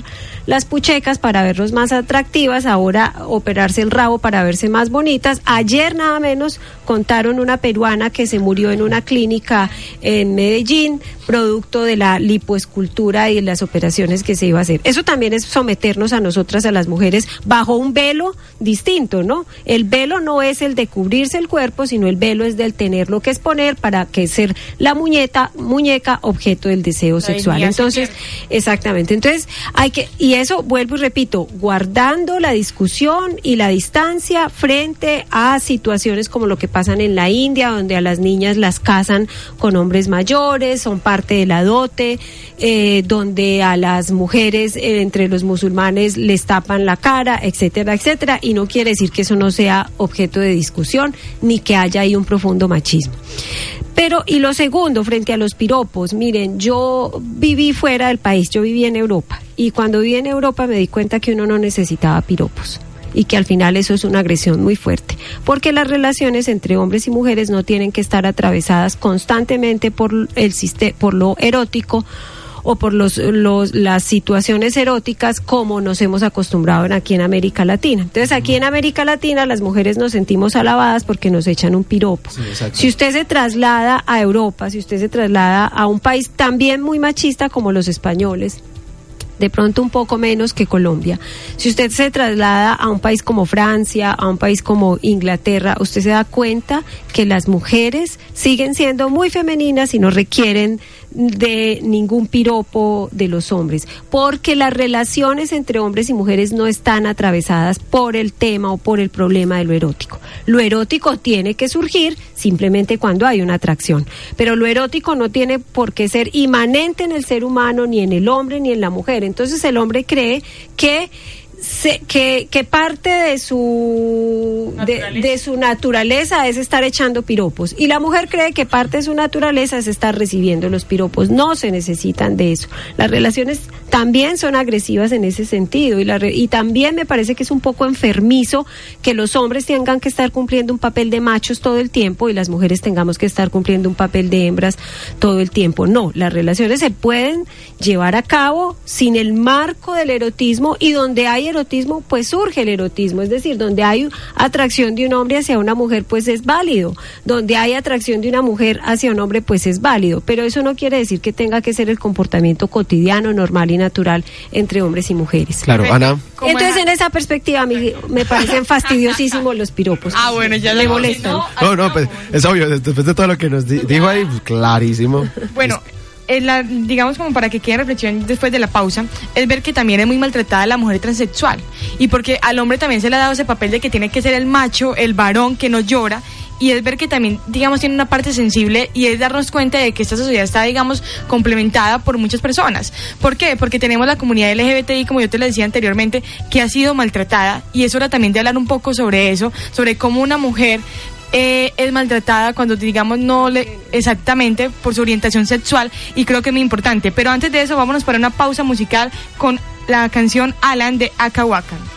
las puchecas para vernos más atractivas, ahora operarse el rabo para verse más bonitas. Ayer nada menos contaron una peruana que se murió en una clínica en Medellín, producto de la lipoescultura y de las operaciones que se iba a hacer. Eso también es someternos a nosotras, a las mujeres, bajo un velo distinto, ¿no? El velo no es el de cubrirse el cuerpo, sino el velo es del tenerlo que exponer para que ser la muñeca, muñeca objeto del deseo sexual. Entonces, exactamente. Entonces, hay que, y eso vuelvo y repito, guardando la discusión y la distancia frente a situaciones como lo que pasan en la India, donde a las niñas las casan con hombres mayores, son parte de la dote, eh, donde a las mujeres eh, entre los musulmanes les tapan la cara, etcétera, etcétera, y no quiere decir que eso no sea objeto de discusión ni que haya ahí un profundo machismo. Pero, y lo segundo, frente a los piropos, miren, yo viví fuera del país, yo viví en Europa, y cuando viví en Europa me di cuenta que uno no necesitaba piropos y que al final eso es una agresión muy fuerte, porque las relaciones entre hombres y mujeres no tienen que estar atravesadas constantemente por el por lo erótico o por los, los- las situaciones eróticas como nos hemos acostumbrado en- aquí en América Latina. Entonces aquí en América Latina las mujeres nos sentimos alabadas porque nos echan un piropo. si usted se traslada a Europa, si usted se traslada a un país también muy machista como los españoles, de pronto un poco menos que Colombia. Si usted se traslada a un país como Francia, a un país como Inglaterra, usted se da cuenta que las mujeres siguen siendo muy femeninas y no requieren de ningún piropo de los hombres, porque las relaciones entre hombres y mujeres no están atravesadas por el tema o por el problema de lo erótico. Lo erótico tiene que surgir simplemente cuando hay una atracción, pero lo erótico no tiene por qué ser inmanente en el ser humano, ni en el hombre, ni en la mujer. Entonces el hombre cree que se- que, que parte de su de, de su naturaleza es estar echando piropos. Y la mujer cree que parte de su naturaleza es estar recibiendo los piropos. No se necesitan de eso. Las relaciones también son agresivas en ese sentido. Y la re- y también me parece que es un poco enfermizo que los hombres tengan que estar cumpliendo un papel de machos todo el tiempo y las mujeres tengamos que estar cumpliendo un papel de hembras todo el tiempo. No las relaciones se pueden llevar a cabo sin el marco del erotismo y donde hay erotismo pues surge el erotismo. Es decir donde hay atracción de un hombre hacia una mujer pues es válido. Donde hay atracción de una mujer hacia un hombre pues es válido. Pero eso no quiere decir que tenga que ser el comportamiento cotidiano normal y natural entre hombres y mujeres Claro, Ana. Entonces es- en esa perspectiva a mí me parecen fastidiosísimos los piropos Ah, bueno, ya le molestan No, no, pues, es obvio, después de todo lo que nos di- dijo ahí, pues, clarísimo. Bueno, en la- digamos como para que quede en reflexión después de la pausa, es ver que también es muy maltratada la mujer transexual. Y porque al hombre también se le ha dado ese papel de que tiene que ser el macho, el varón que no llora. Y es ver que también, digamos, tiene una parte sensible y es darnos cuenta de que esta sociedad está, digamos, complementada por muchas personas. ¿Por qué? Porque tenemos la comunidad LGBTI, como yo te lo decía anteriormente, que ha sido maltratada y es hora también de hablar un poco sobre eso, sobre cómo una mujer eh, es maltratada cuando digamos no le exactamente por su orientación sexual y creo que es muy importante. Pero antes de eso vámonos para una pausa musical con la canción Alan de Akawakan.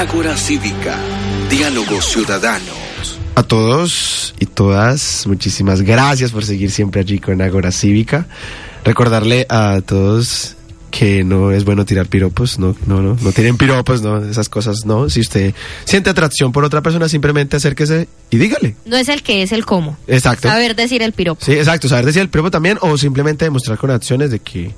Ágora Cívica, Diálogos Ciudadanos. A todos y todas, muchísimas gracias por seguir siempre allí con Agora Cívica. Recordarle a todos que no es bueno tirar piropos, no, no, no, no tienen piropos, no, esas cosas no. Si usted siente atracción por otra persona, simplemente acérquese y dígale. No es el que es el cómo. Exacto. Saber decir el piropo. Sí, exacto, saber decir el piropo también o simplemente demostrar con acciones de que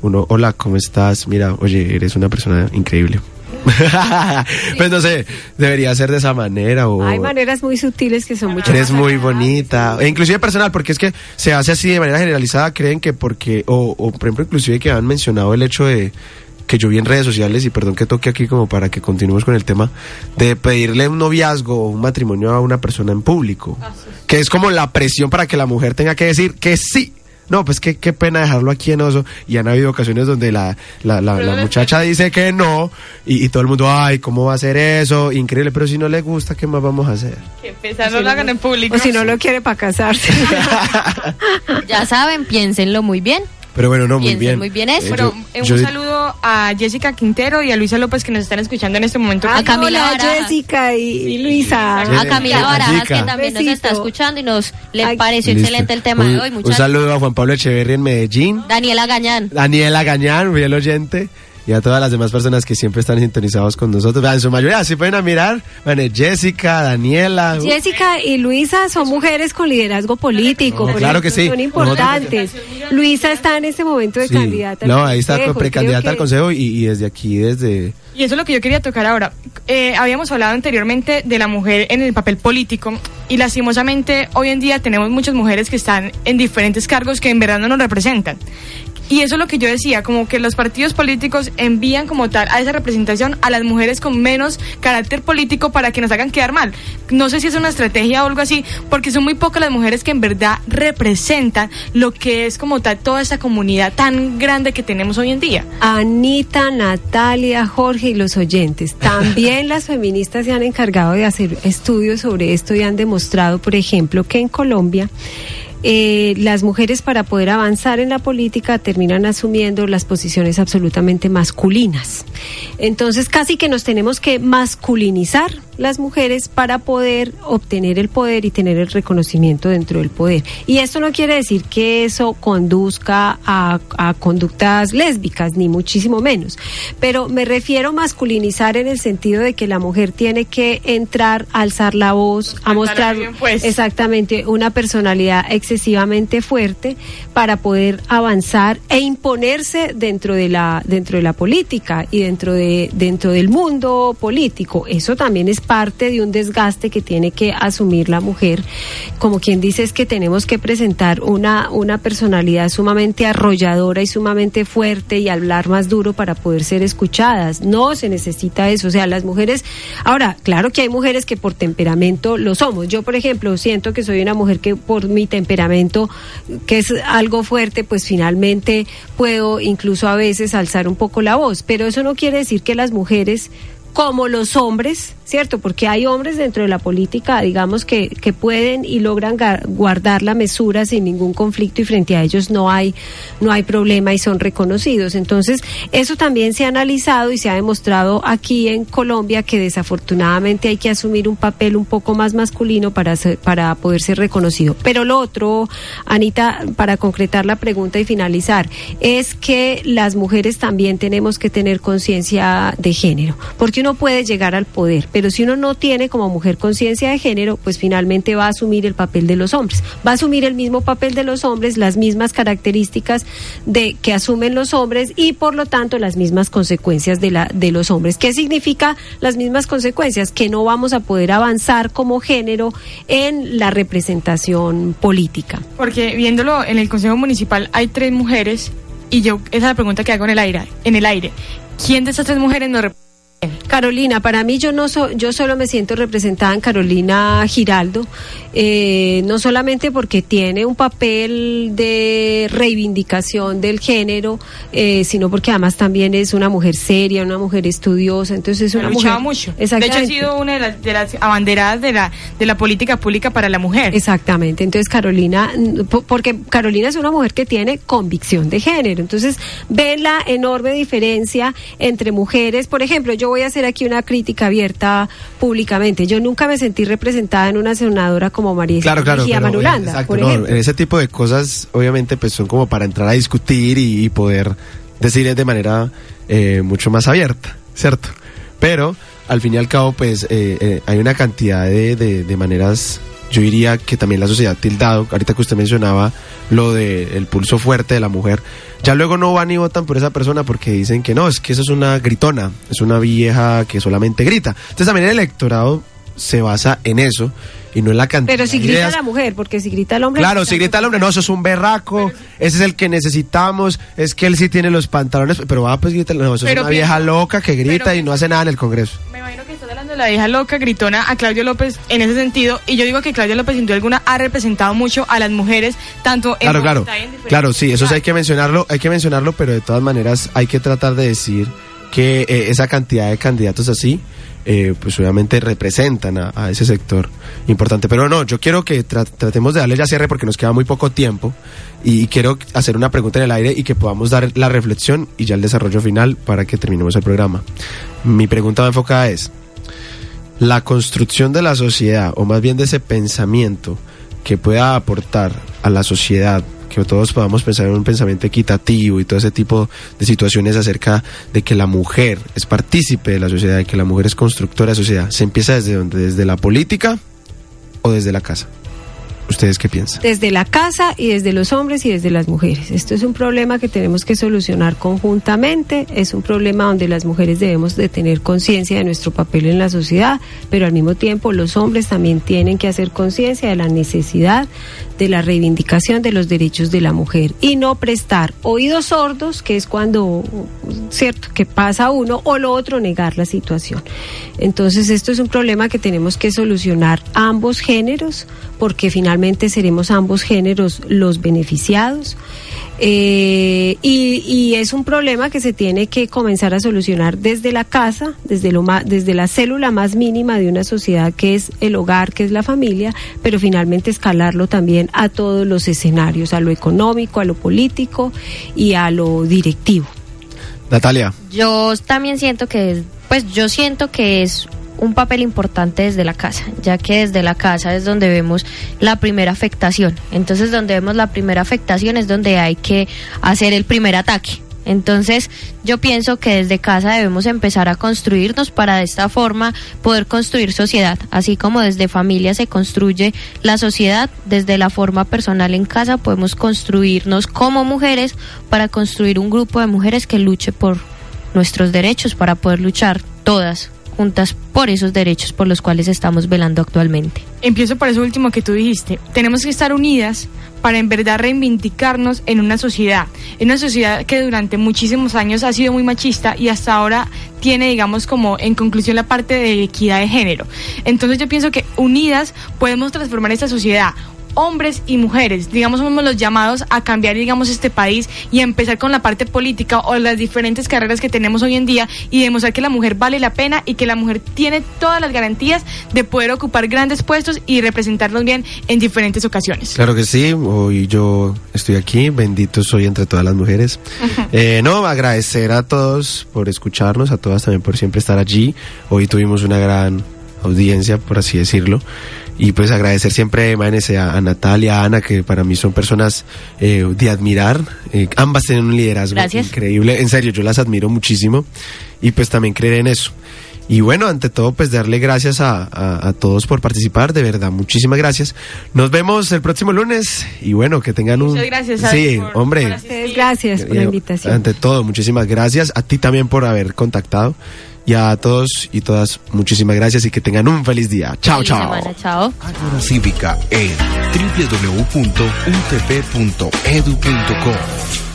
uno, hola, ¿cómo estás? Mira, oye, eres una persona increíble. pues no sé, debería ser de esa manera o... Hay maneras muy sutiles que son mucho Eres muy bonita. E inclusive personal, porque es que se hace así de manera generalizada, creen que porque, o, o por ejemplo, inclusive que han mencionado el hecho de que yo vi en redes sociales, y perdón que toque aquí como para que continuemos con el tema, de pedirle un noviazgo o un matrimonio a una persona en público. Que es como la presión para que la mujer tenga que decir que sí. No, pues qué, qué pena dejarlo aquí en oso. Y han habido ocasiones donde la, la, la, la muchacha dice que no, y, y todo el mundo, ay, ¿cómo va a hacer eso? Increíble, pero si no le gusta, ¿qué más vamos a hacer? Que pesar, no lo hagan en público. O si no lo quiere para casarse. Ya saben, piénsenlo muy bien. Pero bueno, no, muy bien. muy bien eso. Eh, Pero yo- eh, un yo- saludo a Jessica Quintero y a Luisa López que nos están escuchando en este momento. A Camila Hola. Jessica y, y Luisa. Sí. A Camila Barajas, que también nos está escuchando y nos le Ay, pareció Listo. excelente el tema un, de hoy. Un Muchas saludo a Juan Pablo Echeverri en Medellín, Daniela Gañán. Daniela Gañán, fiel oyente, y a todas las demás personas que siempre están sintonizados con nosotros. En su mayoría, si pueden a mirar, bueno, Jessica, Daniela. uh, Jessica y Luisa son mujeres con liderazgo político. No, claro que sí. Son importantes. Luisa está en este momento de sí. candidata. No, ahí está consejo, precandidata al consejo y, y desde aquí, desde... Y eso es lo que yo quería tocar ahora. Eh, habíamos hablado anteriormente de la mujer en el papel político y lastimosamente hoy en día tenemos muchas mujeres que están en diferentes cargos que en verdad no nos representan. Y eso es lo que yo decía, como que los partidos políticos envían como tal a esa representación a las mujeres con menos carácter político para que nos hagan quedar mal. No sé si es una estrategia o algo así, porque son muy pocas las mujeres que en verdad representan lo que es como tal toda esta comunidad tan grande que tenemos hoy en día. Anita, Natalia, Jorge y los oyentes. También las feministas se han encargado de hacer estudios sobre esto y han demostrado, por ejemplo, que en Colombia eh, las mujeres para poder avanzar en la política terminan asumiendo las posiciones absolutamente masculinas. Entonces casi que nos tenemos que masculinizar las mujeres para poder obtener el poder y tener el reconocimiento dentro del poder. Y esto no quiere decir que eso conduzca a, a conductas lésbicas, ni muchísimo menos. Pero me refiero a masculinizar en el sentido de que la mujer tiene que entrar, alzar la voz, a mostrar bien, pues. exactamente una personalidad excesivamente fuerte para poder avanzar e imponerse dentro de la dentro de la política y dentro de dentro del mundo político. Eso también es parte de un desgaste que tiene que asumir la mujer. Como quien dice es que tenemos que presentar una una personalidad sumamente arrolladora y sumamente fuerte y hablar más duro para poder ser escuchadas. No se necesita eso, o sea, las mujeres ahora, claro que hay mujeres que por temperamento lo somos. Yo, por ejemplo, siento que soy una mujer que por mi temperamento que es algo fuerte, pues finalmente puedo incluso a veces alzar un poco la voz, pero eso no quiere decir que las mujeres como los hombres, ¿cierto? Porque hay hombres dentro de la política, digamos, que, que pueden y logran guardar la mesura sin ningún conflicto y frente a ellos no hay, no hay problema y son reconocidos. Entonces, eso también se ha analizado y se ha demostrado aquí en Colombia que desafortunadamente hay que asumir un papel un poco más masculino para, para poder ser reconocido. Pero lo otro, Anita, para concretar la pregunta y finalizar, es que las mujeres también tenemos que tener conciencia de género, porque uno puede llegar al poder, pero si uno no tiene como mujer conciencia de género, pues finalmente va a asumir el papel de los hombres, va a asumir el mismo papel de los hombres, las mismas características de que asumen los hombres y por lo tanto las mismas consecuencias de los hombres. ¿Qué significa las mismas consecuencias? Que no vamos a poder avanzar como género en la representación política. Porque viéndolo en el Consejo Municipal hay tres mujeres y yo, esa es la pregunta que hago en el aire. En el aire. ¿Quién de esas tres mujeres nos representa? Carolina, para mí yo no so- yo solo me siento representada en Carolina Giraldo, eh, no solamente porque tiene un papel de reivindicación del género, eh, sino porque además también es una mujer seria, una mujer estudiosa, entonces es Ha una luchado mujer. mucho. De hecho, ha sido una de las, de las abanderadas de la, de la política pública para la mujer. Exactamente, entonces Carolina, po- porque Carolina es una mujer que tiene convicción de género, entonces ven la enorme diferencia entre mujeres, por ejemplo, yo voy a hacer aquí una crítica abierta públicamente, yo nunca me sentí representada en una senadora como María Claro, claro. Pero, Manulanda, exacto, por no, ejemplo. en ese tipo de cosas, obviamente, pues son como para entrar a discutir y, y poder decir de manera eh, mucho más abierta, ¿cierto? Pero, al fin y al cabo, pues eh, eh, hay una cantidad de, de- de maneras, yo diría que también la sociedad tildado, ahorita que usted mencionaba lo del pulso fuerte de la mujer, ya luego no van y votan por esa persona porque dicen que no, es que eso es una gritona, es una vieja que solamente grita. Entonces también el electorado se basa en eso y no en la cantidad Pero si grita ideas. la mujer, porque si grita el hombre... Claro, si grita el hombre, no, eso es un berraco, ese es el que necesitamos, es que él sí tiene los pantalones, pero va, pues grita, no, eso Pero es una piensa- vieja loca que grita pero y no hace nada en el Congreso. Me imagino que estás hablando de la vieja loca gritona a Claudio López en ese sentido. Y yo digo que Claudio López, sin duda alguna, ha representado mucho a las mujeres, tanto en Claro, claro, en claro, sí, eso sí hay que mencionarlo, hay que mencionarlo, pero de todas maneras hay que tratar de decir que eh, esa cantidad de candidatos así, eh, pues obviamente representan a, ese sector importante. Pero no, yo quiero que tra- tratemos de darle ya cierre porque nos queda muy poco tiempo y quiero hacer una pregunta en el aire y que podamos dar la reflexión y ya el desarrollo final para que terminemos el programa. Mi pregunta enfocada es, la construcción de la sociedad, o más bien de ese pensamiento que pueda aportar a la sociedad, que todos podamos pensar en un pensamiento equitativo y todo ese tipo de situaciones acerca de que la mujer es partícipe de la sociedad, de que la mujer es constructora de sociedad, ¿se empieza desde dónde? ¿Desde la política o desde la casa? ¿Ustedes qué piensan? desde la casa y desde los hombres y desde las mujeres. Esto es un problema que tenemos que solucionar conjuntamente, es un problema donde las mujeres debemos de tener conciencia de nuestro papel en la sociedad, pero al mismo tiempo los hombres también tienen que hacer conciencia de la necesidad de la reivindicación de los derechos de la mujer y no prestar oídos sordos, que es cuando, cierto, que pasa uno, o lo otro, negar la situación. Entonces esto es un problema que tenemos que solucionar ambos géneros, porque finalmente seremos ambos géneros los beneficiados. Eh, y, y es un problema que se tiene que comenzar a solucionar desde la casa, desde, lo ma- desde la célula más mínima de una sociedad que es el hogar, que es la familia, pero finalmente escalarlo también a todos los escenarios, a lo económico, a lo político y a lo directivo. Natalia, Yo también siento que, es- pues yo siento que es un papel importante desde la casa, ya que desde la casa es donde vemos la primera afectación. Entonces, donde vemos la primera afectación es donde hay que hacer el primer ataque. Entonces, yo pienso que desde casa debemos empezar a construirnos para de esta forma poder construir sociedad, así como desde familia se construye la sociedad, desde la forma personal en casa podemos construirnos como mujeres para construir un grupo de mujeres que luche por nuestros derechos, para poder luchar todas juntas por esos derechos por los cuales estamos velando actualmente. Empiezo por eso último que tú dijiste. Tenemos que estar unidas para en verdad reivindicarnos en una sociedad, en una sociedad que durante muchísimos años ha sido muy machista y hasta ahora tiene, digamos, como en conclusión la parte de equidad de género. Entonces yo pienso que unidas podemos transformar esta sociedad hombres y mujeres, digamos, somos los llamados a cambiar, digamos, este país y a empezar con la parte política o las diferentes carreras que tenemos hoy en día y demostrar que la mujer vale la pena y que la mujer tiene todas las garantías de poder ocupar grandes puestos y representarnos bien en diferentes ocasiones. Claro que sí, hoy yo estoy aquí, bendito soy entre todas las mujeres. Eh, no, agradecer a todos por escucharnos, a todas también por siempre estar allí. Hoy tuvimos una gran audiencia, por así decirlo. Y pues agradecer siempre, a, a Natalia, a Ana, que para mí son personas eh, de admirar. Eh, ambas tienen un liderazgo Gracias. increíble. En serio, yo las admiro muchísimo. Y pues también creer en eso. Y bueno, ante todo, pues darle gracias a, a- a todos por participar, de verdad, muchísimas gracias. Nos vemos el próximo lunes y bueno, que tengan un... Muchas gracias, Alex, Sí, por- hombre. por gracias por la invitación. Ante todo, muchísimas gracias. A ti también por haber contactado. Y a todos y todas, muchísimas gracias y que tengan un feliz día. Chao, Feliz chao. semana, chao. Ágora Cívica en www.utp.edu.co.